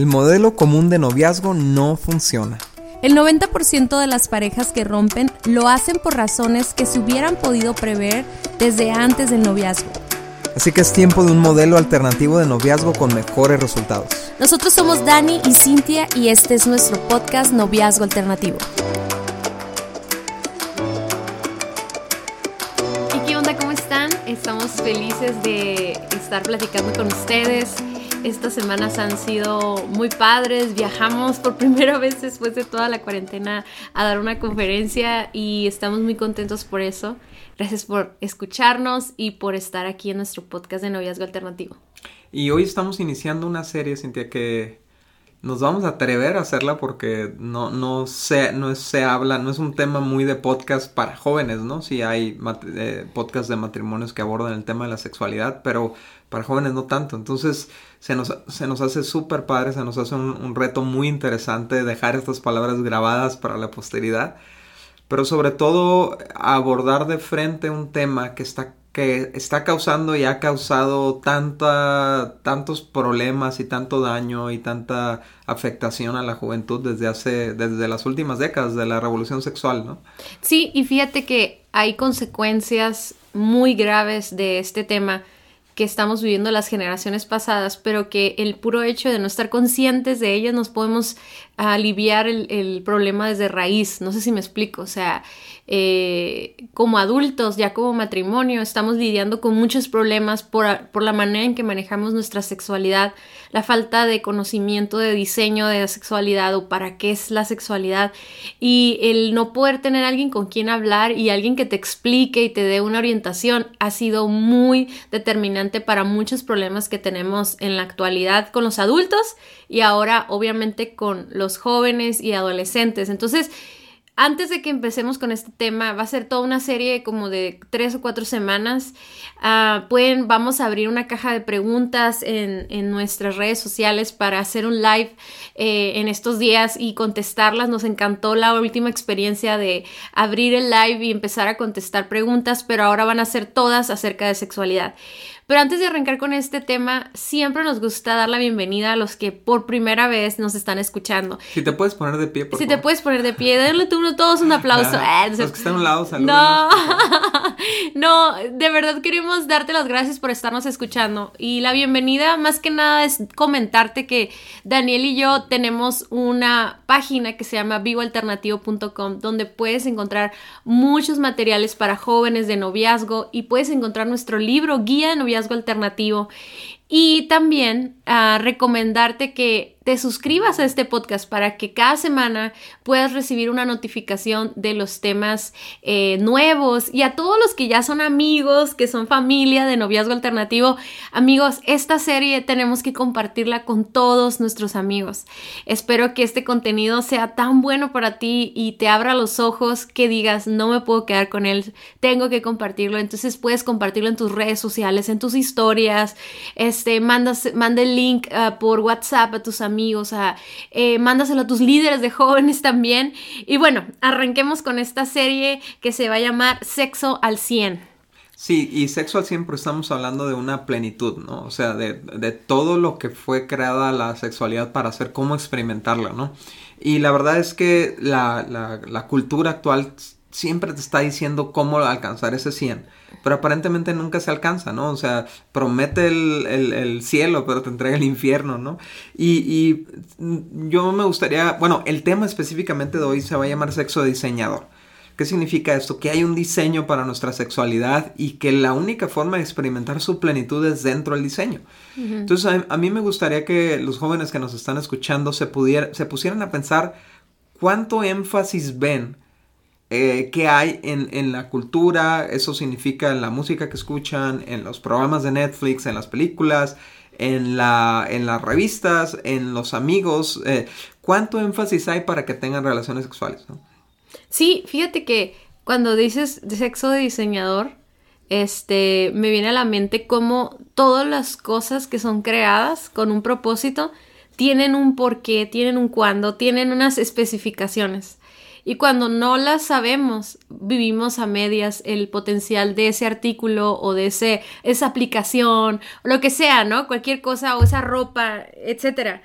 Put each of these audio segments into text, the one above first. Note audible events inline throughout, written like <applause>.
El modelo común de noviazgo no funciona. El 90% de las parejas que rompen lo hacen por razones que se hubieran podido prever desde antes del noviazgo. Así que es tiempo de un modelo alternativo de noviazgo con mejores resultados. Nosotros somos Dani y Cintia y este es nuestro podcast Noviazgo Alternativo. ¿Y qué onda? ¿Cómo están? Estamos felices de estar platicando con ustedes estas semanas han sido muy padres. Viajamos por <laughs> primera vez después de toda la cuarentena a dar una conferencia y estamos muy contentos por eso. Gracias por escucharnos y por estar aquí en nuestro podcast de Noviazgo Alternativo. Y hoy estamos iniciando una serie, Cintia, que nos vamos a atrever a hacerla porque no, no, se, no se habla, no es un tema muy de podcast para jóvenes, ¿no? Sí hay eh, podcasts de matrimonios que abordan el tema de la sexualidad, pero para jóvenes no tanto. Entonces se nos, se nos hace súper padre, se nos hace un, reto muy interesante dejar estas palabras grabadas para la posteridad, pero sobre todo abordar de frente un tema que está que está causando y ha causado tanta, tantos problemas y tanto daño y tanta afectación a la juventud desde hace, desde las últimas décadas de la revolución sexual, ¿no? Sí, y fíjate que hay consecuencias muy graves de este tema que estamos viviendo las generaciones pasadas, pero que el puro hecho de no estar conscientes de ellas nos podemos aliviar el, problema desde raíz. No sé si me explico, o sea, eh, como adultos, ya como matrimonio, estamos lidiando con muchos problemas por, la manera en que manejamos nuestra sexualidad, la falta de conocimiento de diseño de la sexualidad o para qué es la sexualidad y el no poder tener alguien con quien hablar y alguien que te explique y te dé una orientación ha sido muy determinante para muchos problemas que tenemos en la actualidad con los adultos y ahora obviamente con los jóvenes y adolescentes. Entonces, antes de que empecemos con este tema, va a ser toda una serie como de tres o cuatro semanas. Ah, pueden, vamos a abrir una caja de preguntas en, nuestras redes sociales para hacer un live eh, en estos días y contestarlas. Nos encantó la última experiencia de abrir el live y empezar a contestar preguntas, pero ahora van a ser todas acerca de sexualidad. Pero antes de arrancar con este tema, siempre nos gusta dar la bienvenida a los que por primera vez nos están escuchando. Si te puedes poner de pie, por Si te puedes poner de pie, denle tú todos un aplauso. Ah, los que están a un lado, saludos. No, <laughs> no, de verdad queremos darte las gracias por estarnos escuchando. Y la bienvenida, más que nada, es comentarte que Daniel y yo tenemos una página que se llama vivoalternativo.com, donde puedes encontrar muchos materiales para jóvenes de noviazgo y puedes encontrar nuestro libro Guía de Noviazgo alternativo. Y también ah, recomendarte que te suscribas a este podcast para que cada semana puedas recibir una notificación de los temas eh, nuevos y a todos los que ya son amigos, que son familia de noviazgo alternativo. Amigos, esta serie tenemos que compartirla con todos nuestros amigos. Espero que este contenido sea tan bueno para ti y te abra los ojos que digas, no me puedo quedar con él, tengo que compartirlo. Entonces puedes compartirlo en tus redes sociales, en tus historias, este, manda el link ah, por WhatsApp a tus amigos amigos, a, eh, mándaselo a tus líderes de jóvenes también. Y bueno, arranquemos con esta serie que se va a llamar Sexo al 100. Sí, y sexo al 100 pero estamos hablando de una plenitud, ¿no? O sea, de, todo lo que fue creada la sexualidad para hacer, cómo experimentarla, ¿no? Y la verdad es que la, la cultura actual siempre te está diciendo cómo alcanzar ese 100, pero aparentemente nunca se alcanza, ¿no? O sea, promete el, cielo, pero te entrega el infierno, ¿no? Y, y, yo me gustaría, bueno, el tema específicamente de hoy se va a llamar sexo diseñador. ¿Qué significa esto? Que hay un diseño para nuestra sexualidad y que la única forma de experimentar su plenitud es dentro del diseño. Entonces, a, a, mí me gustaría que los jóvenes que nos están escuchando se, pudiera, se pusieran a pensar cuánto énfasis ven eh, que hay en, la cultura, eso significa en la música que escuchan, en los programas de Netflix, en las películas, en, la, en las revistas, en los amigos. Eh, ¿Cuánto énfasis hay para que tengan relaciones sexuales? Sí, fíjate que cuando dices sexo de diseñador, este, me viene a la mente cómo todas las cosas que son creadas con un propósito tienen un porqué, tienen un cuándo, tienen unas especificaciones. Y cuando no las sabemos, vivimos a medias el potencial de ese artículo o de ese, esa aplicación, lo que sea, ¿no? Cualquier cosa o esa ropa, etcétera.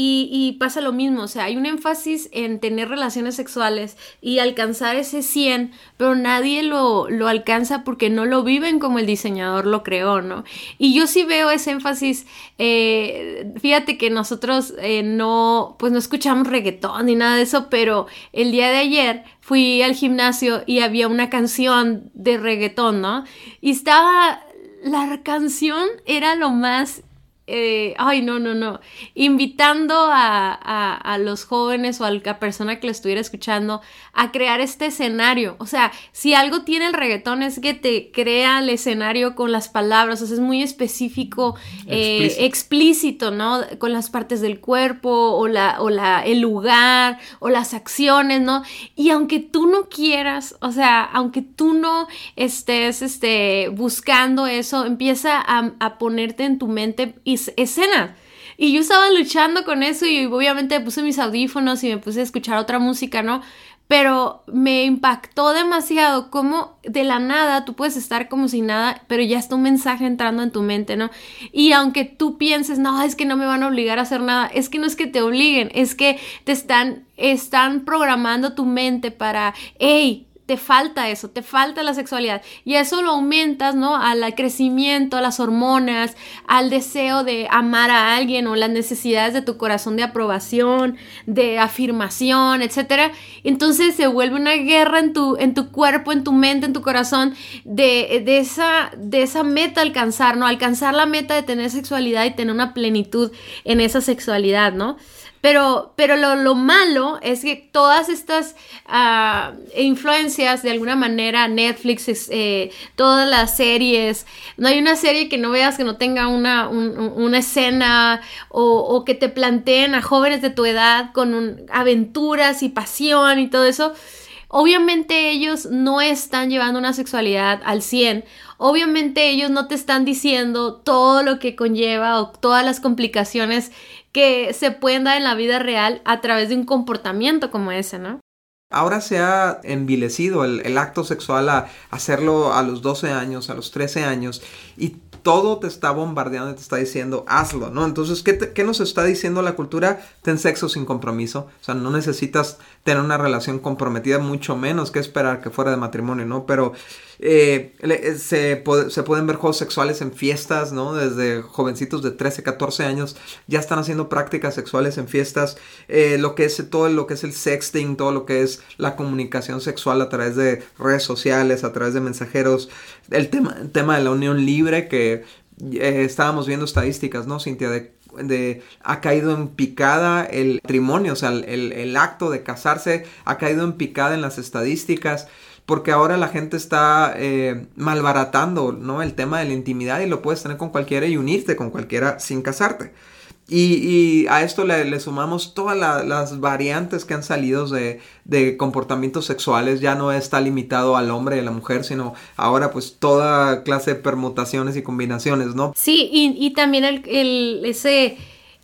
Y, pasa lo mismo, o sea, hay un énfasis en tener relaciones sexuales y alcanzar ese 100, pero nadie lo, lo, alcanza porque no lo viven como el diseñador lo creó, ¿no? Y yo sí veo ese énfasis, eh, fíjate que nosotros eh, no, pues no escuchamos reggaetón ni nada de eso, pero el día de ayer fui al gimnasio y había una canción de reggaetón, ¿no? Y estaba, la canción era lo más eh, ay, no, no, no, invitando a, a, los jóvenes o a la persona que le estuviera escuchando a crear este escenario. O sea, si algo tiene el reggaetón es que te crea el escenario con las palabras, o sea, es muy específico, eh, explícito. ¿no? Con las partes del cuerpo o, la, o la, el lugar o las acciones, ¿no? Y aunque tú no quieras, o sea, aunque tú no estés este, buscando eso, empieza a, a ponerte en tu mente y escena. Y yo estaba luchando con eso y obviamente puse mis audífonos y me puse a escuchar otra música, ¿no? Pero me impactó demasiado cómo de la nada tú puedes estar como si nada, pero ya está un mensaje entrando en tu mente, ¿no? Y aunque tú pienses, no, es que no me van a obligar a hacer nada, es que no es que te obliguen, es que te están, están programando tu mente para, hey, te falta eso, te falta la sexualidad. Y eso lo aumentas, ¿no? Al crecimiento, a las hormonas, al deseo de amar a alguien o las necesidades de tu corazón de aprobación, de afirmación, etc. Entonces se vuelve una guerra en tu, en tu cuerpo, en tu mente, en tu corazón, de, de, esa, de esa meta alcanzar, ¿no? Alcanzar la meta de tener sexualidad y tener una plenitud en esa sexualidad, ¿no? Pero, pero lo, malo es que todas estas uh, influencias, de alguna manera, Netflix, eh, todas las series, no hay una serie que no veas que no tenga una, una escena o, o, que te planteen a jóvenes de tu edad con aventuras y pasión y todo eso. Obviamente ellos no están llevando una sexualidad al 100. Obviamente ellos no te están diciendo todo lo que conlleva o todas las complicaciones que se pueden dar en la vida real a través de un comportamiento como ese, ¿no? Ahora se ha envilecido el, acto sexual a hacerlo a los 12 años, a los 13 años, y todo te está bombardeando y te está diciendo, hazlo, ¿no? Entonces, ¿qué, ¿qué, nos está diciendo la cultura? Ten sexo sin compromiso. O sea, no necesitas tener una relación comprometida, mucho menos que esperar que fuera de matrimonio, ¿no? Pero eh, eh, se, pueden ver juegos sexuales en fiestas, ¿no? Desde jovencitos de 13, 14 años ya están haciendo prácticas sexuales en fiestas. Eh, lo que es todo lo que es el sexting, todo lo que es la comunicación sexual a través de redes sociales, a través de mensajeros. El tema, tema de la unión libre que estábamos viendo estadísticas, ¿no, Cintia? De ha caído en picada el matrimonio, o sea, el, el, acto de casarse ha caído en picada en las estadísticas porque ahora la gente está eh, malbaratando, ¿no? El tema de la intimidad y lo puedes tener con cualquiera y unirte con cualquiera sin casarte. Y, a esto le, sumamos todas las variantes que han salido de, comportamientos sexuales. Ya no está limitado al hombre y a la mujer, sino ahora pues toda clase de permutaciones y combinaciones, ¿no? Sí, y, también el, ese,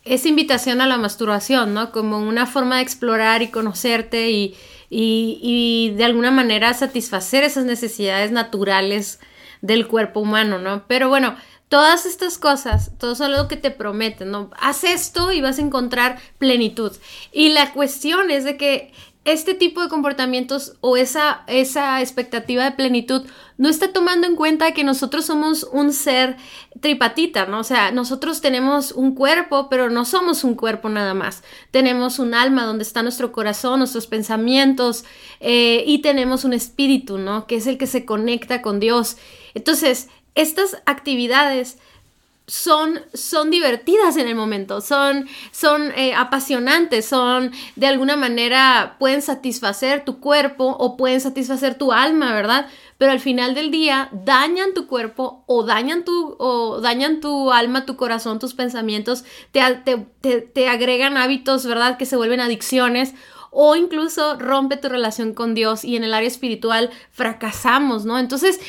esa invitación a la masturbación, ¿no? Como una forma de explorar y conocerte y y, de alguna manera satisfacer esas necesidades naturales del cuerpo humano, ¿no? Pero bueno, todas estas cosas, todo son lo que te prometen, ¿no? Haz esto y vas a encontrar plenitud. Y la cuestión es de que este tipo de comportamientos o esa, esa expectativa de plenitud no está tomando en cuenta que nosotros somos un ser tripatita, ¿no? O sea, nosotros tenemos un cuerpo, pero no somos un cuerpo nada más. Tenemos un alma donde está nuestro corazón, nuestros pensamientos eh, y tenemos un espíritu, ¿no? Que es el que se conecta con Dios. Entonces, estas actividades son, son divertidas en el momento, son, son eh, apasionantes, son de alguna manera pueden satisfacer tu cuerpo o pueden satisfacer tu alma, ¿verdad? Pero al final del día dañan tu cuerpo o dañan tu, o dañan tu alma, tu corazón, tus pensamientos, te, te, te agregan hábitos, ¿verdad? Que se vuelven adicciones o incluso rompe tu relación con Dios y en el área espiritual fracasamos, ¿no? Entonces,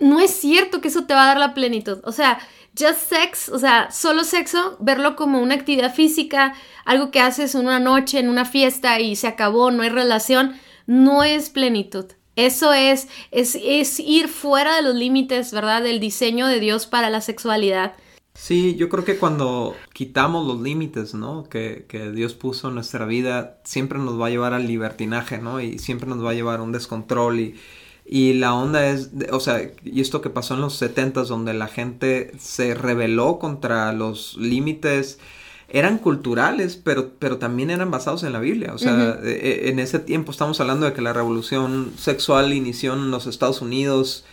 no es cierto que eso te va a dar la plenitud. O sea, just sex, o sea, solo sexo, verlo como una actividad física, algo que haces una noche, en una fiesta y se acabó, no hay relación, no es plenitud. Eso es, es, es ir fuera de los límites, ¿verdad? Del diseño de Dios para la sexualidad. Sí, yo creo que cuando quitamos los límites, ¿no? Que, que, Dios puso en nuestra vida, siempre nos va a llevar al libertinaje, ¿no? Y siempre nos va a llevar a un descontrol y, y la onda es, o sea, y esto que pasó en los setentas donde la gente se rebeló contra los límites eran culturales, pero, pero también eran basados en la Biblia. O sea, e, e, en ese tiempo estamos hablando de que la revolución sexual inició en los Estados Unidos,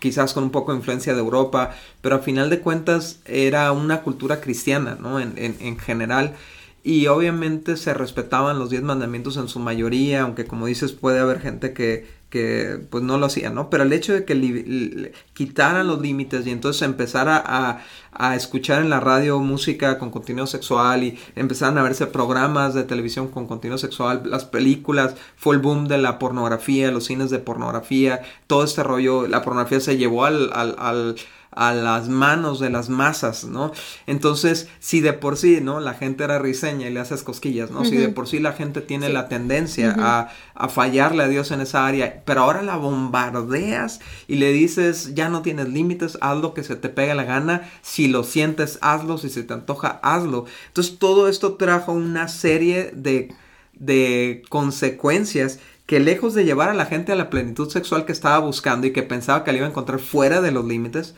quizás con un poco de influencia de Europa, pero al final de cuentas era una cultura cristiana, ¿no? En, en, en general. Y obviamente se respetaban los diez mandamientos en su mayoría, aunque como dices puede haber gente que que pues no lo hacían, ¿no? Pero el hecho de que quitaran los límites y entonces empezara a, escuchar en la radio música con contenido sexual y empezaran a verse programas de televisión con contenido sexual, las películas, fue el boom de la pornografía, los cines de pornografía, todo este rollo, la pornografía se llevó al, al a las manos de las masas, ¿no? Entonces, si de por sí, ¿no? La gente era riseña y le haces cosquillas, ¿no? Si de por sí la gente tiene la tendencia a, a, fallarle a Dios en esa área, pero ahora la bombardeas y le dices, ya no tienes límites, haz lo que se te pega la gana, si lo sientes, hazlo, si se te antoja, hazlo. Entonces, todo esto trajo una serie de, de consecuencias que lejos de llevar a la gente a la plenitud sexual que estaba buscando y que pensaba que la iba a encontrar fuera de los límites,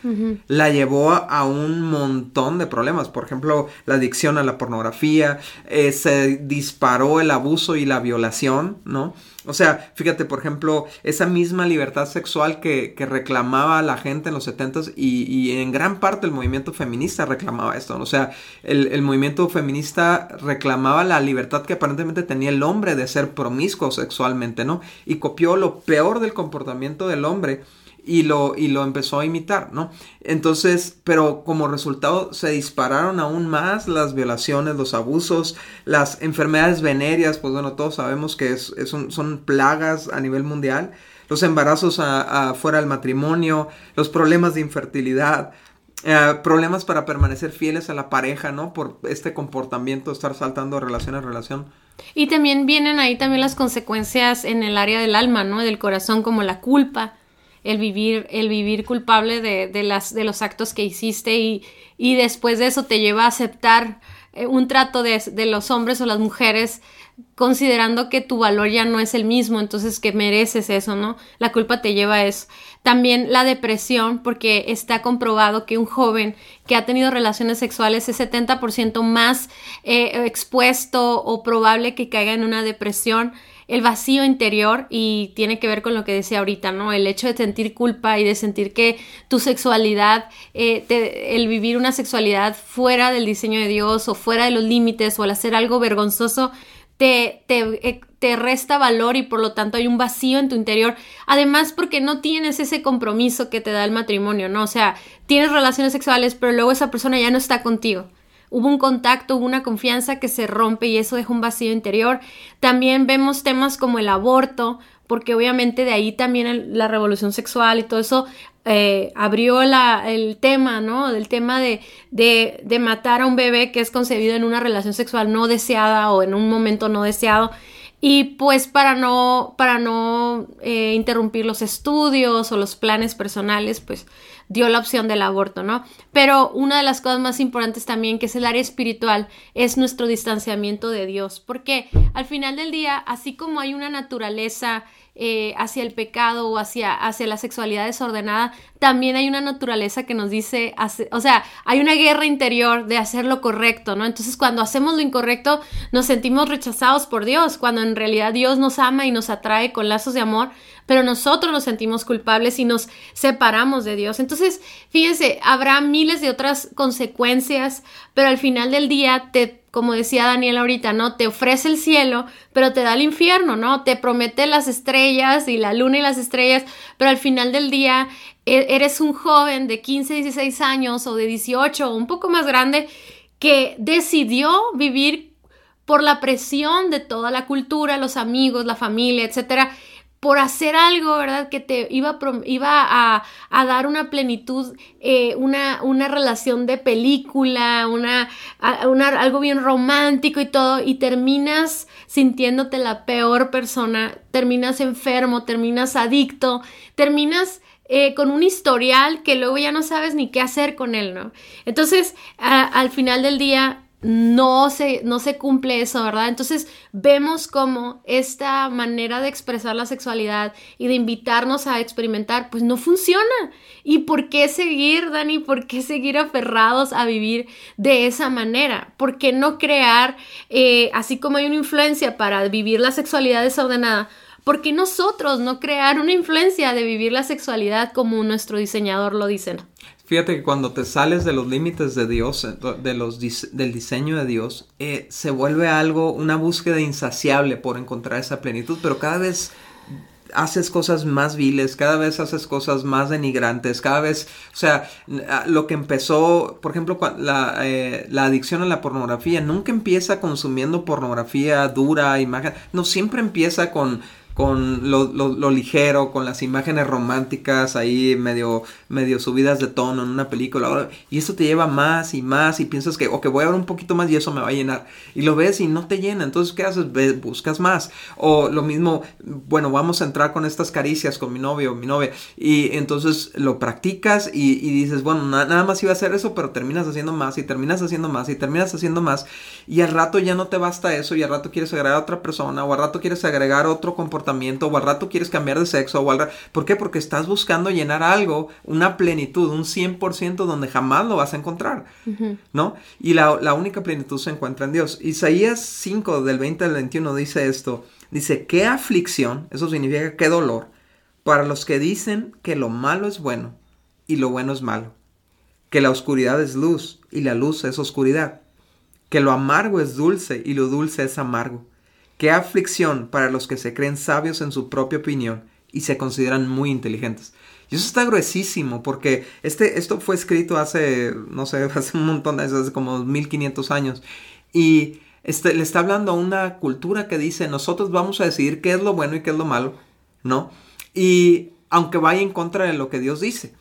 la llevó a, un montón de problemas. Por ejemplo, la adicción a la pornografía, eh, se disparó el abuso y la violación, ¿no? O sea, fíjate, por ejemplo, esa misma libertad sexual que, reclamaba la gente en los 70s y, y, en gran parte el movimiento feminista reclamaba esto. O sea, el, movimiento feminista reclamaba la libertad que aparentemente tenía el hombre de ser promiscuo sexualmente, ¿no? Y copió lo peor del comportamiento del hombre y lo, y lo empezó a imitar, ¿no? Entonces, pero como resultado se dispararon aún más las violaciones, los abusos, las enfermedades venéreas, pues bueno, todos sabemos que son plagas a nivel mundial, los embarazos fuera del matrimonio, los problemas de infertilidad, eh, problemas para permanecer fieles a la pareja, ¿no? Por este comportamiento, estar saltando de relación a relación. Y también vienen ahí también las consecuencias en el área del alma, ¿no? Del corazón, como la culpa, el vivir, el vivir culpable de, de, las, de los actos que hiciste y, y, después de eso te lleva a aceptar eh, un trato de, de, los hombres o las mujeres considerando que tu valor ya no es el mismo, entonces que mereces eso, ¿no? La culpa te lleva a eso. También la depresión, porque está comprobado que un joven que ha tenido relaciones sexuales es 70% más eh, expuesto o probable que caiga en una depresión el vacío interior y tiene que ver con lo que decía ahorita, ¿no? El hecho de sentir culpa y de sentir que tu sexualidad, eh, el vivir una sexualidad fuera del diseño de Dios o fuera de los límites o el hacer algo vergonzoso, te, te, eh, te, resta valor y por lo tanto hay un vacío en tu interior. Además, porque no tienes ese compromiso que te da el matrimonio, ¿no? O sea, tienes relaciones sexuales, pero luego esa persona ya no está contigo hubo un contacto, hubo una confianza que se rompe y eso deja un vacío interior. También vemos temas como el aborto, porque obviamente de ahí también la revolución sexual y todo eso eh, abrió la, el tema, ¿no? Del tema de, de, de, matar a un bebé que es concebido en una relación sexual no deseada o en un momento no deseado. Y pues para no, para no eh, interrumpir los estudios o los planes personales, pues dio la opción del aborto, ¿no? Pero una de las cosas más importantes también, que es el área espiritual, es nuestro distanciamiento de Dios, porque al final del día, así como hay una naturaleza eh, hacia el pecado o hacia, hacia la sexualidad desordenada, también hay una naturaleza que nos dice, o sea, hay una guerra interior de hacer lo correcto, ¿no? Entonces cuando hacemos lo incorrecto nos sentimos rechazados por Dios, cuando en realidad Dios nos ama y nos atrae con lazos de amor, pero nosotros nos sentimos culpables y nos separamos de Dios. Entonces, fíjense, habrá miles de otras consecuencias, pero al final del día te como decía Daniel ahorita, ¿no? Te ofrece el cielo, pero te da el infierno, ¿no? Te promete las estrellas y la luna y las estrellas, pero al final del día e-, eres un joven de 15, 16 años o de 18 o un poco más grande que decidió vivir por la presión de toda la cultura, los amigos, la familia, etcétera, por hacer algo, ¿verdad? Que te iba, iba a, dar una plenitud, eh, una, una, relación de película, una, algo bien romántico y todo, y terminas sintiéndote la peor persona, terminas enfermo, terminas adicto, terminas eh, con un historial que luego ya no sabes ni qué hacer con él, ¿no? Entonces, al final del día, no se, no se cumple eso, ¿verdad? Entonces vemos como esta manera de expresar la sexualidad y de invitarnos a experimentar, pues no funciona. ¿Y por qué seguir, Dani? ¿Por qué seguir aferrados a vivir de esa manera? ¿Por qué no crear, eh, así como hay una influencia para vivir la sexualidad desordenada? ¿Por qué nosotros no crear una influencia de vivir la sexualidad como nuestro diseñador lo dice? Fíjate que cuando te sales de los límites de Dios, eh, de los, del diseño de Dios, eh, se vuelve algo, una búsqueda insaciable por encontrar esa plenitud, pero cada vez haces cosas más viles, cada vez haces cosas más denigrantes, cada vez, o sea, ah, lo que empezó, por ejemplo, la, eh, la adicción a la pornografía, nunca empieza consumiendo pornografía dura, imagen, no, siempre empieza con con lo, lo, ligero, con las imágenes románticas ahí medio, medio subidas de tono en una película. Y eso te lleva más y más y piensas que, ok, voy a ver un poquito más y eso me va a llenar. Y lo ves y no te llena. Entonces, ¿qué haces? buscas más. O lo mismo, bueno, vamos a entrar con estas caricias con mi novio o mi novia. Y entonces lo practicas y, dices, bueno, nada más iba a hacer eso, pero terminas haciendo más y terminas haciendo más y terminas haciendo más. Y al rato ya no te basta eso y al rato quieres agregar a otra persona o al rato quieres agregar otro comportamiento o al rato quieres cambiar de sexo o al rato... ¿Por qué? Porque estás buscando llenar algo, una plenitud, un 100% donde jamás lo vas a encontrar, ¿no? Y la, la, única plenitud se encuentra en Dios. Isaías 5 del 20 al 21 dice esto, dice, ¿qué aflicción? Eso significa qué dolor para los que dicen que lo malo es bueno y lo bueno es malo, que la oscuridad es luz y la luz es oscuridad, que lo amargo es dulce y lo dulce es amargo Qué aflicción para los que se creen sabios en su propia opinión y se consideran muy inteligentes. Y eso está gruesísimo porque este, esto fue escrito hace, no sé, <laughs> hace un montón de años, hace como 1500 años. Y este, le está hablando a una cultura que dice, nosotros vamos a decidir qué es lo bueno y qué es lo malo, ¿no? Y aunque vaya en contra de lo que Dios dice.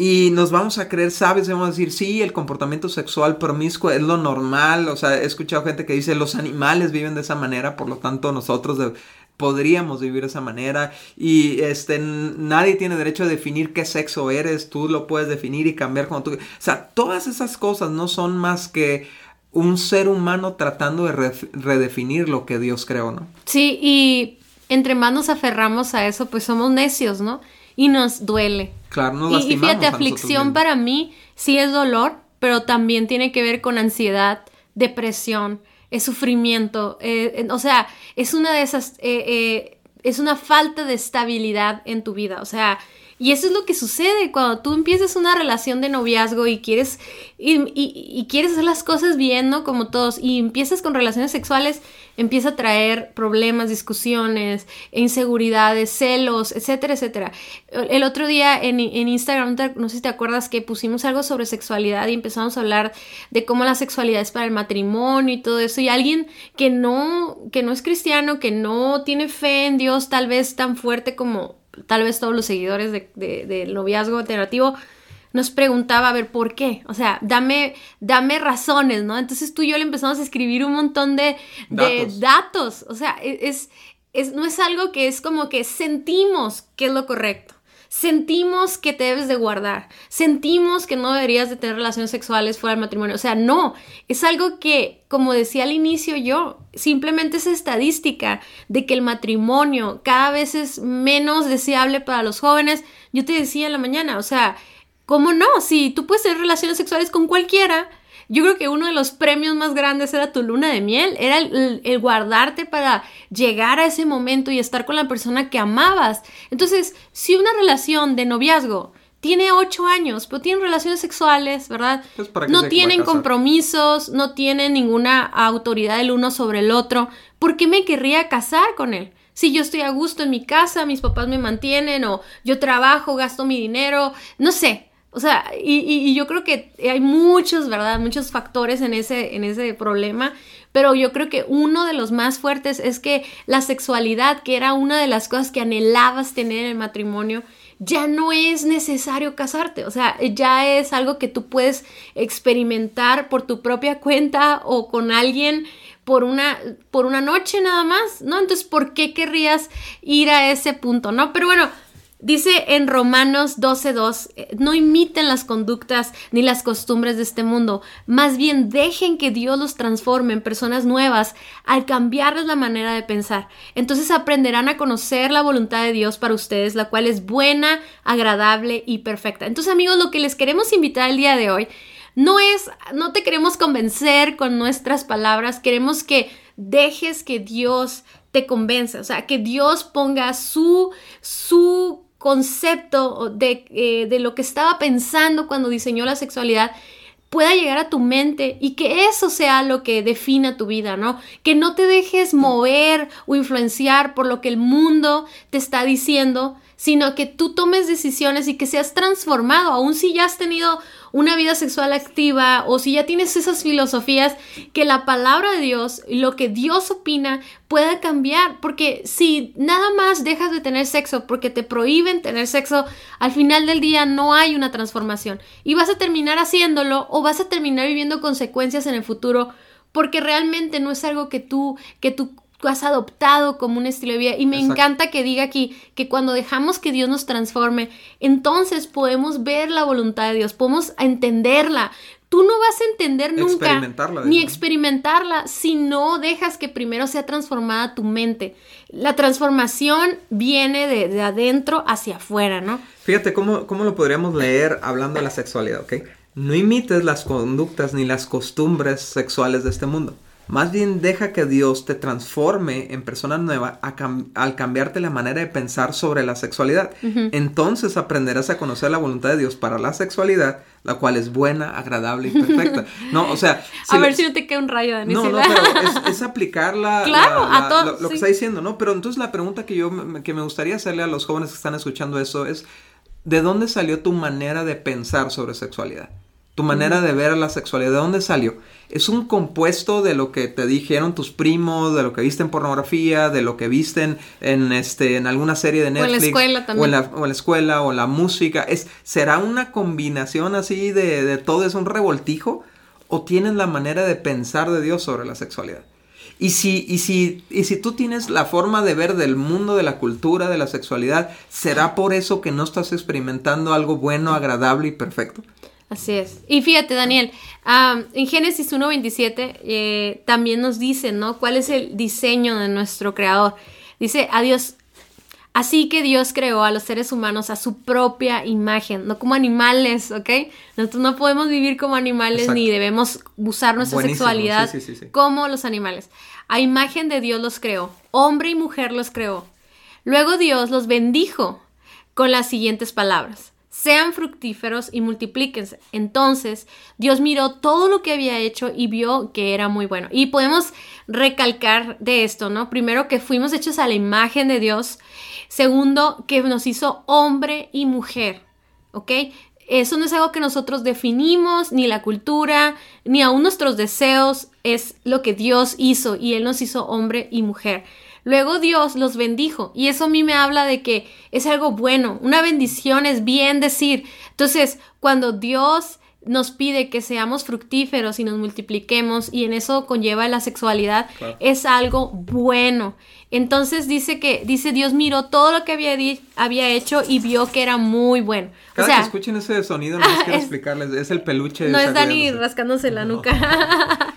Y nos vamos a creer sabios vamos a decir, sí, el comportamiento sexual promiscuo es lo normal. O sea, he escuchado gente que dice, los animales viven de esa manera, por lo tanto nosotros podríamos vivir de esa manera. Y este, nadie tiene derecho a definir qué sexo eres, tú lo puedes definir y cambiar cuando tú... O sea, todas esas cosas no son más que un ser humano tratando de redefinir lo que Dios creó, ¿no? Sí, y entre más nos aferramos a eso, pues somos necios, ¿no? Y nos duele. Claro, nos y, y fíjate, aflicción para mí sí es dolor, pero también tiene que ver con ansiedad, depresión, es sufrimiento. Eh, o sea, es una de esas. Eh, eh, es una falta de estabilidad en tu vida. O sea, y eso es lo que sucede cuando tú empiezas una relación de noviazgo y quieres, y, quieres hacer las cosas bien, ¿no? Como todos, y empiezas con relaciones sexuales, empieza a traer problemas, discusiones, inseguridades, celos, etcétera, etcétera. El otro día en, en Instagram, no sé si te acuerdas que pusimos algo sobre sexualidad y empezamos a hablar de cómo la sexualidad es para el matrimonio y todo eso. Y alguien que no, que no es cristiano, que no tiene fe en Dios tal vez tan fuerte como tal vez todos los seguidores de, del noviazgo alternativo, nos preguntaba a ver por qué, o sea, dame, dame razones, ¿no? Entonces tú y yo le empezamos a escribir un montón de, datos. datos. o sea, e, es, es, no es algo que es como que sentimos que es lo correcto sentimos que te debes de guardar, sentimos que no deberías de tener relaciones sexuales fuera del matrimonio. O sea, no, es algo que, como decía al inicio yo, simplemente es estadística de que el matrimonio cada vez es menos deseable para los jóvenes. Yo te decía en la mañana, o sea, ¿cómo no? Si tú puedes tener relaciones sexuales con cualquiera, yo creo que uno de los premios más grandes era tu luna de miel, era el, guardarte para llegar a ese momento y estar con la persona que amabas. Entonces, si una relación de noviazgo tiene ocho años, pero tienen relaciones sexuales, ¿verdad? Pues, no tienen compromisos, no tienen ninguna autoridad el uno sobre el otro. ¿Por qué me querría casar con él? Si yo estoy a gusto en mi casa, mis papás me mantienen, o yo trabajo, gasto mi dinero, no sé, o sea, y, yo creo que hay muchos, ¿verdad? Muchos factores en ese, en ese problema, pero yo creo que uno de los más fuertes es que la sexualidad, que era una de las cosas que anhelabas tener en el matrimonio, ya no es necesario casarte, o sea, ya es algo que tú puedes experimentar por tu propia cuenta o con alguien por una, por una noche nada más, ¿no? Entonces, ¿por qué querrías ir a ese punto, no? Pero bueno, Dice en Romanos 12:2, eh, no imiten las conductas ni las costumbres de este mundo, más bien dejen que Dios los transforme en personas nuevas al cambiarles la manera de pensar. Entonces aprenderán a conocer la voluntad de Dios para ustedes, la cual es buena, agradable y perfecta. Entonces amigos, lo que les queremos invitar el día de hoy no es, no te queremos convencer con nuestras palabras, queremos que dejes que Dios te convenza, o sea, que Dios ponga su, su concepto de, eh, de lo que estaba pensando cuando diseñó la sexualidad pueda llegar a tu mente y que eso sea lo que defina tu vida, ¿no? Que no te dejes mover o influenciar por lo que el mundo te está diciendo, sino que tú tomes decisiones y que seas transformado, aun si ya has tenido una vida sexual activa o si ya tienes esas filosofías, que la palabra de Dios lo que Dios opina pueda cambiar, porque si nada más dejas de tener sexo porque te prohíben tener sexo, al final del día no hay una transformación. Y vas a terminar haciéndolo o vas a terminar viviendo consecuencias en el futuro porque realmente no es algo que tú que tú has adoptado como un estilo de vida. Y me encanta que diga aquí que cuando dejamos que Dios nos transforme, entonces podemos ver la voluntad de Dios, podemos entenderla. Tú no vas a entender nunca ni experimentarla si no dejas que primero sea transformada tu mente. La transformación viene de, adentro hacia afuera, ¿no? Fíjate cómo, cómo lo podríamos leer hablando de la sexualidad, ¿ok? No imites las conductas ni las costumbres sexuales de este mundo más bien deja que Dios te transforme en persona nueva al cambiarte la manera de pensar sobre la sexualidad. Entonces aprenderás a conocer la voluntad de Dios para la sexualidad, la cual es buena, agradable y perfecta. <laughs> No, o sea... a ver si no te queda un rayo, Dani. No, no, pero <laughs> es, aplicarla claro, a todo, lo, que está diciendo, ¿no? Pero entonces la pregunta que yo que me gustaría hacerle a los jóvenes que están escuchando eso es, ¿de dónde salió tu manera de pensar sobre sexualidad? Tu manera de ver a la sexualidad, ¿de dónde salió? Es un compuesto de lo que te dijeron tus primos, de lo que viste en pornografía, de lo que viste en, este, en alguna serie de Netflix. O en la escuela también. O en la, escuela, o la música. Es, ¿Será una combinación así de, de todo? ¿Es un revoltijo? ¿O tienes la manera de pensar de Dios sobre la sexualidad? Y si, y, si, y si tú tienes la forma de ver del mundo, de la cultura, de la sexualidad, ¿será por eso que no estás experimentando algo bueno, agradable y perfecto? Así es. Y fíjate, Daniel, en Génesis 1.27 eh, también nos dice, ¿no? ¿Cuál es el diseño de nuestro creador? Dice, a Dios, así que Dios creó a los seres humanos a su propia imagen, no como animales, ¿ok? Nosotros no podemos vivir como animales ni debemos usar nuestra sexualidad como los animales. A imagen de Dios los creó, hombre y mujer los creó. Luego Dios los bendijo con las siguientes palabras sean fructíferos y multiplíquense. Entonces, Dios miró todo lo que había hecho y vio que era muy bueno. Y podemos recalcar de esto, ¿no? Primero, que fuimos hechos a la imagen de Dios. Segundo, que nos hizo hombre y mujer, ¿ok? Eso no es algo que nosotros definimos, ni la cultura, ni aún nuestros deseos, es lo que Dios hizo y Él nos hizo hombre y mujer. Luego Dios los bendijo y eso a mí me habla de que es algo bueno, una bendición es bien decir. Entonces, cuando Dios nos pide que seamos fructíferos y nos multipliquemos y en eso conlleva la sexualidad, es algo bueno. Entonces dice que, dice Dios miró todo lo que había, había hecho y vio que era muy bueno. Cada o sea, que escuchen ese sonido, no <laughs> quiero explicarles, es el peluche. No es Dani rascándose la nuca. <laughs>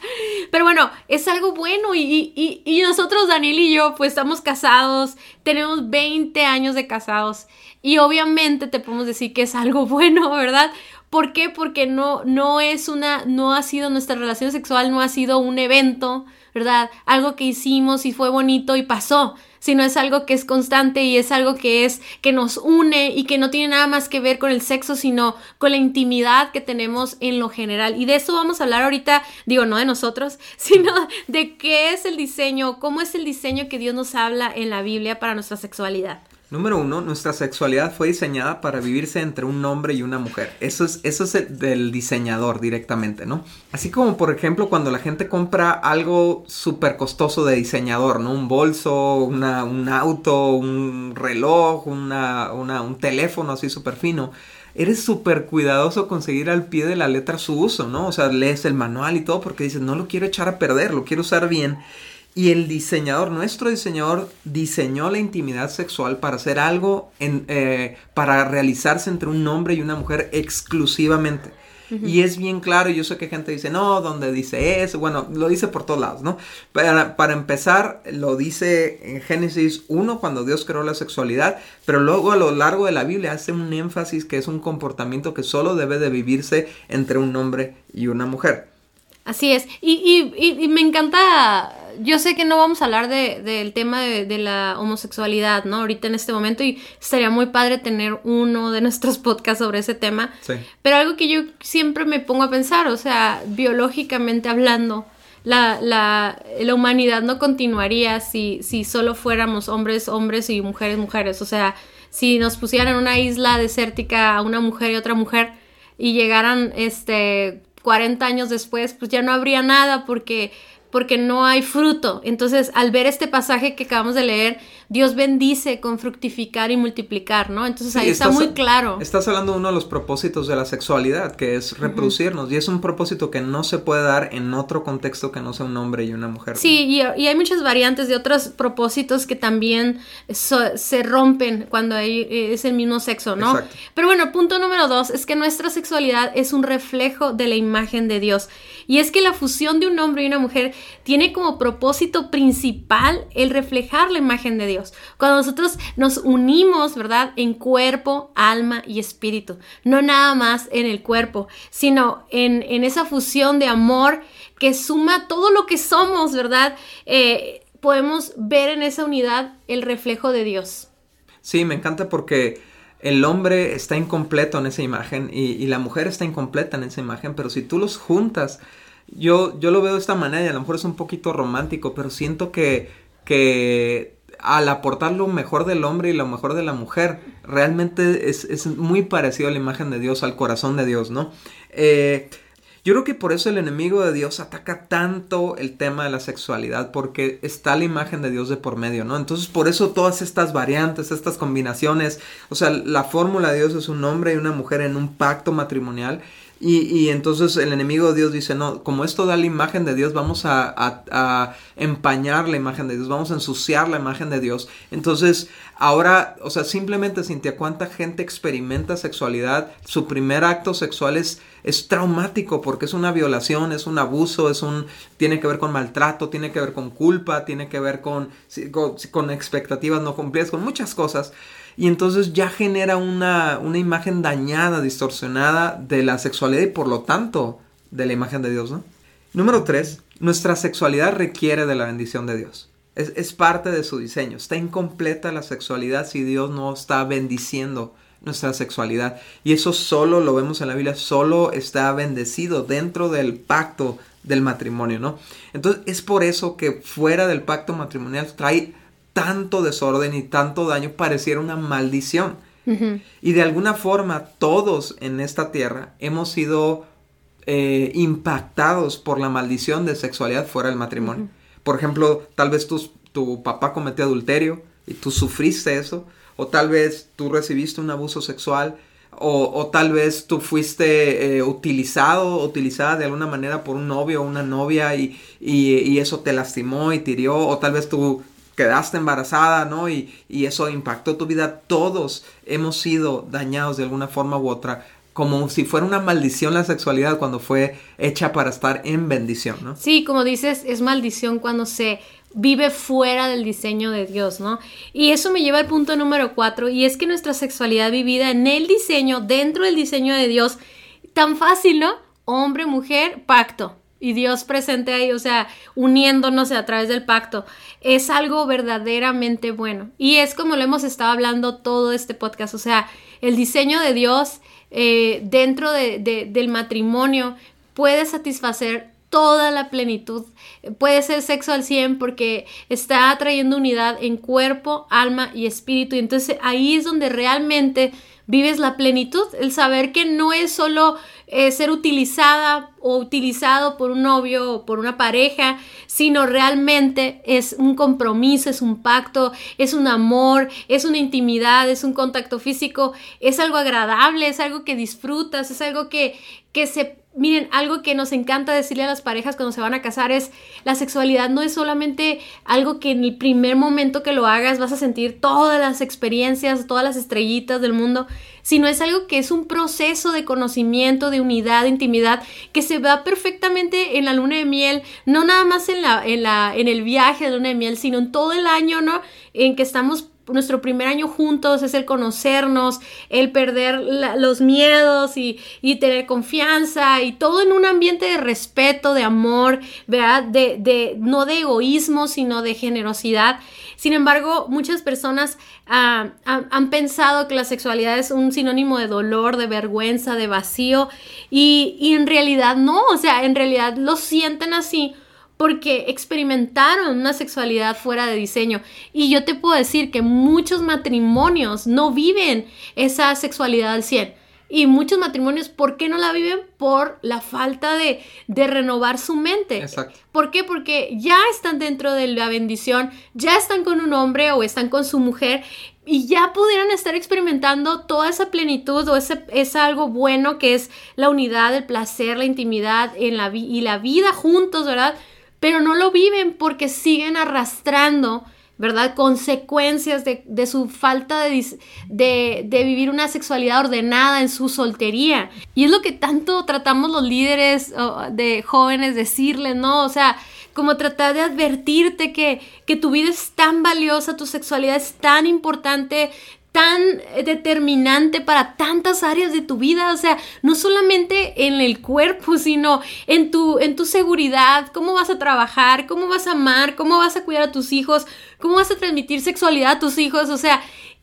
Pero bueno, es algo bueno y, y, y, nosotros, Daniel y yo, pues estamos casados, tenemos 20 años de casados y obviamente te podemos decir que es algo <laughs> bueno, ¿verdad? ¿Por qué? Porque no, no es una, no ha sido nuestra relación sexual, no ha sido un evento, ¿verdad? Algo que hicimos y fue bonito y pasó, sino es algo que es constante y es algo que es, que nos une y que no tiene nada más que ver con el sexo, sino con la intimidad que tenemos en lo general. Y de eso vamos a hablar ahorita, digo, no de nosotros, <laughs> sino de qué es el diseño, cómo es el diseño que Dios nos habla en la Biblia para nuestra sexualidad. Número uno, nuestra sexualidad fue diseñada para vivirse entre un hombre y una mujer. Eso es, eso es del diseñador directamente, ¿no? Así como, por ejemplo, cuando la gente compra algo súper costoso de diseñador, ¿no? Un bolso, una, un auto, un reloj, una, una, un teléfono así súper fino. Eres súper cuidadoso conseguir al pie de la letra su uso, ¿no? O sea, lees el manual y todo porque dices, no lo quiero echar a perder, lo quiero usar bien. Y el diseñador, nuestro diseñador, diseñó la intimidad sexual para hacer algo, en, eh, para realizarse entre un hombre y una mujer exclusivamente. Y es bien claro, yo sé que gente dice, no, donde dice eso, bueno, lo dice por todos lados, ¿no? Para, para empezar, lo dice en Génesis 1 cuando Dios creó la sexualidad, pero luego a lo largo de la Biblia hace un énfasis que es un comportamiento que solo debe de vivirse entre un hombre y una mujer. Así es, y, y, y me encanta yo sé que no vamos a hablar de, del tema de, la homosexualidad, ¿no? Ahorita en este momento y estaría muy padre tener uno de nuestros <laughs> podcasts sobre ese tema. Sí. Pero algo que yo siempre me pongo a pensar, o sea, biológicamente hablando, la, la, la humanidad no continuaría si, si solo fuéramos hombres, hombres y mujeres, mujeres. O sea, si nos pusieran en una isla desértica a una mujer y otra mujer y llegaran, este, 40 años después, pues ya no habría nada porque porque no hay fruto. Entonces, al ver este pasaje que acabamos de leer, Dios bendice con fructificar y multiplicar, ¿no? Entonces ahí está muy claro. Estás hablando de uno de los propósitos de la sexualidad, que es reproducirnos, y es un propósito que no se puede dar en otro contexto que no sea un hombre y una mujer. Sí, y, hay muchas variantes de otros propósitos que también se rompen cuando hay, eh, es el mismo sexo, ¿no? Exacto. Pero bueno, punto número dos es que nuestra sexualidad es un reflejo de la imagen de Dios. Y es que la fusión de un hombre y una mujer tiene como propósito principal el reflejar la imagen de Dios. Cuando nosotros nos unimos, ¿verdad? En cuerpo, alma y espíritu. No nada más en el cuerpo, sino en, esa fusión de amor que suma todo lo que somos, ¿verdad? Eh, podemos ver en esa unidad el reflejo de Dios. Sí, me encanta porque el hombre está incompleto en esa imagen y, la mujer está incompleta en esa imagen, pero si tú los juntas, yo, yo lo veo de esta manera y a lo mejor es un poquito romántico, pero siento que, que al aportar lo mejor del hombre y lo mejor de la mujer, realmente es, muy parecido a la imagen de Dios, al corazón de Dios, ¿no? Eh, yo creo que por eso el enemigo de Dios ataca tanto el tema de la sexualidad, porque está la imagen de Dios de por medio, ¿no? Entonces por eso todas estas variantes, estas combinaciones, o sea, la fórmula de Dios es un hombre y una mujer en un pacto matrimonial y, entonces el enemigo de Dios dice, no, como esto da la imagen de Dios, vamos a, empañar la imagen de Dios, vamos a ensuciar la imagen de Dios. Entonces, ahora, o sea, simplemente, Cintia, ¿cuánta gente experimenta sexualidad? Su primer acto sexual es, es traumático porque es una violación, es un abuso, es un, tiene que ver con maltrato, tiene que ver con culpa, tiene que ver con, con, con expectativas no cumplidas, con muchas cosas y entonces ya genera una, imagen dañada, distorsionada de la sexualidad y por lo tanto de la imagen de Dios, ¿no? Número tres, nuestra sexualidad requiere de la bendición de Dios. Es, es, parte de su diseño. Está incompleta la sexualidad si Dios no está bendiciendo nuestra sexualidad. Y eso solo lo vemos en la Biblia, solo está bendecido dentro del pacto del matrimonio, ¿no? Entonces es por eso que fuera del pacto matrimonial trae tanto desorden y tanto daño pareciera una maldición. Y de alguna forma todos en esta tierra hemos sido eh, impactados por la maldición de sexualidad fuera del matrimonio. Por ejemplo, tal vez tu, tu papá cometió adulterio y tú sufriste eso, o tal vez tú recibiste un abuso sexual, o, tal vez tú fuiste eh, utilizado o utilizada de alguna manera por un novio o una novia y, y, eso te lastimó y te hirió, o tal vez tú quedaste embarazada, ¿no? Y, y eso impactó tu vida. Todos hemos sido dañados de alguna forma u otra como si fuera una maldición la sexualidad cuando fue hecha para estar en bendición, ¿no? Sí, como dices, es maldición cuando se vive fuera del diseño de Dios, ¿no? Y eso me lleva al punto número cuatro, y es que nuestra sexualidad vivida en el diseño, dentro del diseño de Dios, tan fácil, ¿no? Hombre, mujer, pacto y Dios presente ahí, o sea, uniéndonos a través del pacto, es algo verdaderamente bueno. Y es como lo hemos estado hablando todo este podcast, o sea, el diseño de Dios eh, dentro del matrimonio puede satisfacer toda la plenitud. Puede ser sexo al 100 porque está trayendo unidad en cuerpo, alma y espíritu. Y entonces ahí es donde realmente vives la plenitud, el saber que no es solo eh, ser utilizada o utilizado por un novio o por una pareja, sino realmente es un compromiso, es un pacto, es un amor, es una intimidad, es un contacto físico, es algo agradable, es algo que disfrutas, es algo que, que se Miren, algo que nos encanta decirle a las parejas cuando se van a casar es la sexualidad no es solamente algo que en el primer momento que lo hagas vas a sentir todas las experiencias, todas las estrellitas del mundo, sino es algo que es un proceso de conocimiento, de unidad, de intimidad, que se da perfectamente en la luna de miel, no nada más en la, en la, en el viaje de luna de miel, sino en todo el año, ¿no? En que estamos nuestro primer año juntos es el conocernos, el perder los miedos y, tener confianza y todo en un ambiente de respeto, de amor, ¿verdad? De, de, no de egoísmo, sino de generosidad. Sin embargo, muchas personas ah, han pensado que la sexualidad es un sinónimo de dolor, de vergüenza, de vacío y, y en realidad no, o sea, en realidad lo sienten así porque experimentaron una sexualidad fuera de diseño. Y yo te puedo decir que muchos matrimonios no viven esa sexualidad al 100. Y muchos matrimonios, ¿por qué no la viven? Por la falta de, de renovar su mente. Exacto. ¿Por qué? Porque ya están dentro de la bendición, ya están con un hombre o están con su mujer y ya pudieran estar experimentando toda esa plenitud o ese es algo bueno que es la unidad, el placer, la intimidad en la y la vida juntos, ¿verdad? Pero no lo viven porque siguen arrastrando, ¿verdad? Consecuencias de, su falta de, de, vivir una sexualidad ordenada en su soltería. Y es lo que tanto tratamos los líderes de jóvenes decirles, ¿no? O sea, como tratar de advertirte que, que tu vida es tan valiosa, tu sexualidad es tan importante, tan determinante para tantas áreas de tu vida, o sea, no solamente en el cuerpo, sino en tu, en tu seguridad, cómo vas a trabajar, cómo vas a amar, cómo vas a cuidar a tus hijos, cómo vas a transmitir sexualidad a tus hijos, o sea,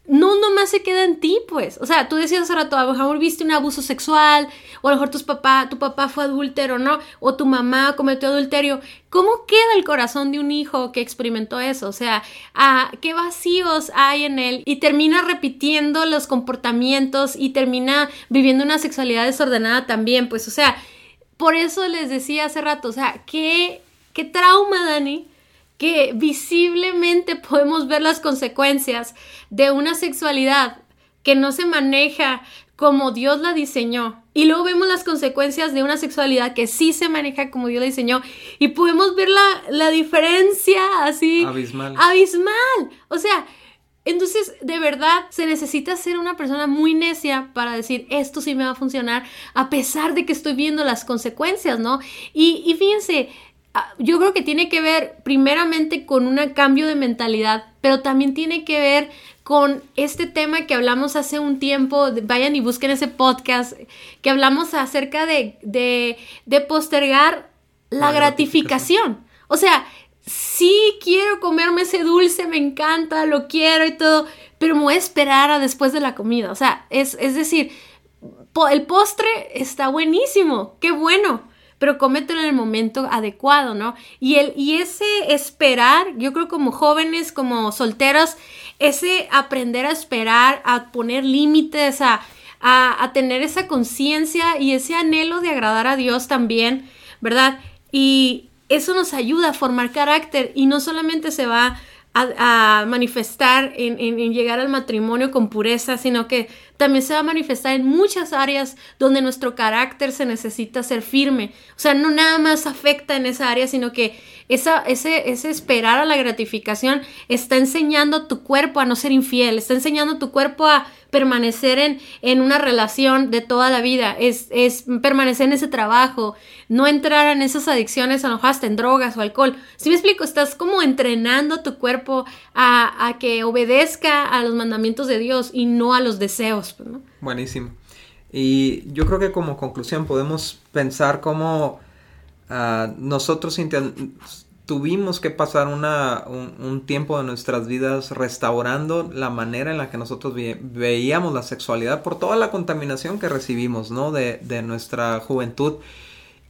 no nomás se queda en ti, pues. O sea, tú decías hace rato, a lo mejor viste un abuso sexual, o a lo mejor tus papá, tu papá fue adúltero, ¿no? O tu mamá cometió adulterio. ¿Cómo queda el corazón de un hijo que experimentó eso? O sea, ¿qué vacíos hay en él? Y termina repitiendo los comportamientos y termina viviendo una sexualidad desordenada también, pues, o sea, por eso les decía hace rato, o sea, qué, qué trauma, Dani, que visiblemente podemos ver las consecuencias de una sexualidad que no se maneja como Dios la diseñó. Y luego vemos las consecuencias de una sexualidad que sí se maneja como Dios la diseñó. Y podemos ver la, diferencia así. Abismal. Abismal. O sea, entonces, de verdad, se necesita ser una persona muy necia para decir, esto sí me va a funcionar, a pesar de que estoy viendo las consecuencias, ¿no? Y, y fíjense, yo creo que tiene que ver primeramente con un cambio de mentalidad, pero también tiene que ver con este tema que hablamos hace un tiempo, vayan y busquen ese podcast, que hablamos acerca de, de, postergar la, gratificación. O sea, sí quiero comerme ese dulce, me encanta, lo quiero y todo, pero me voy a esperar a después de la comida. O sea, es, es decir, el postre está buenísimo, qué bueno, pero cómetelo en el momento adecuado, ¿no? Y, el, y ese esperar, yo creo como jóvenes, como solteros, ese aprender a esperar, a poner límites, a, a, tener esa conciencia y ese anhelo de agradar a Dios también, ¿verdad? Y eso nos ayuda a formar carácter y no solamente se va a, manifestar en, en, llegar al matrimonio con pureza, sino que también se va a manifestar en muchas áreas donde nuestro carácter se necesita ser firme. O sea, no nada más afecta en esa área, sino que esa, ese, ese esperar a la gratificación está enseñando a tu cuerpo a no ser infiel, está enseñando a tu cuerpo a permanecer en, en una relación de toda la vida, es, es, permanecer en ese trabajo, no entrar en esas adicciones, a en drogas o alcohol. Si me explico, estás como entrenando a tu cuerpo a, a, que obedezca a los mandamientos de Dios y no a los deseos. Pues, Buenísimo. Y yo creo que como conclusión podemos pensar cómo uh, nosotros tuvimos que pasar una, un, tiempo de nuestras vidas restaurando la manera en la que nosotros veíamos la sexualidad por toda la contaminación que recibimos, ¿no? De, de nuestra juventud.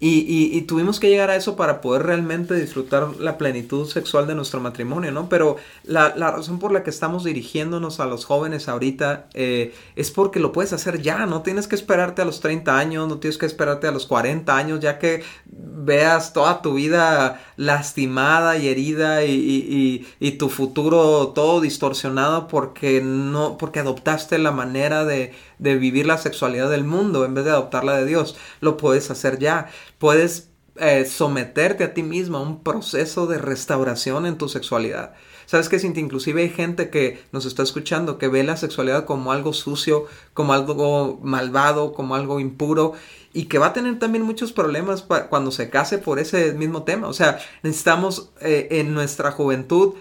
Y, tuvimos que llegar a eso para poder realmente disfrutar la plenitud sexual de nuestro matrimonio, ¿no? Pero la, razón por la que estamos dirigiéndonos a los jóvenes ahorita eh, es porque lo puedes hacer ya, no tienes que esperarte a los 30 años, no tienes que esperarte a los 40 años, ya que veas toda tu vida lastimada y herida y, y tu futuro todo distorsionado porque no, porque adoptaste la manera de, de vivir la sexualidad del mundo en vez de adoptarla de Dios. Lo puedes hacer ya. Puedes eh, someterte a ti mismo a un proceso de restauración en tu sexualidad. Sabes que inclusive hay gente que nos está escuchando que ve la sexualidad como algo sucio, como algo malvado, como algo impuro y que va a tener también muchos problemas cuando se case por ese mismo tema. O sea, necesitamos eh, en nuestra juventud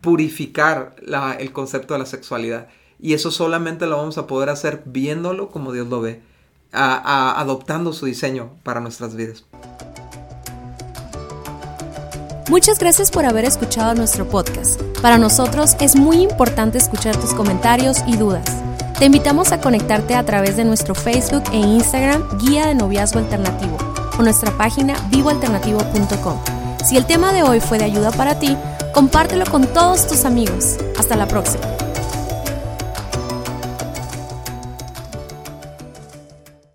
purificar el concepto de la sexualidad. Y eso solamente lo vamos a poder hacer viéndolo como Dios lo ve, adoptando su diseño para nuestras vidas. Muchas gracias por haber escuchado nuestro podcast. Para nosotros es muy importante escuchar tus comentarios y dudas. Te invitamos a conectarte a través de nuestro Facebook e Instagram Guía de Noviazgo Alternativo o nuestra página vivoalternativo.com. Si el tema de hoy fue de ayuda para ti, compártelo con todos tus amigos. Hasta la próxima.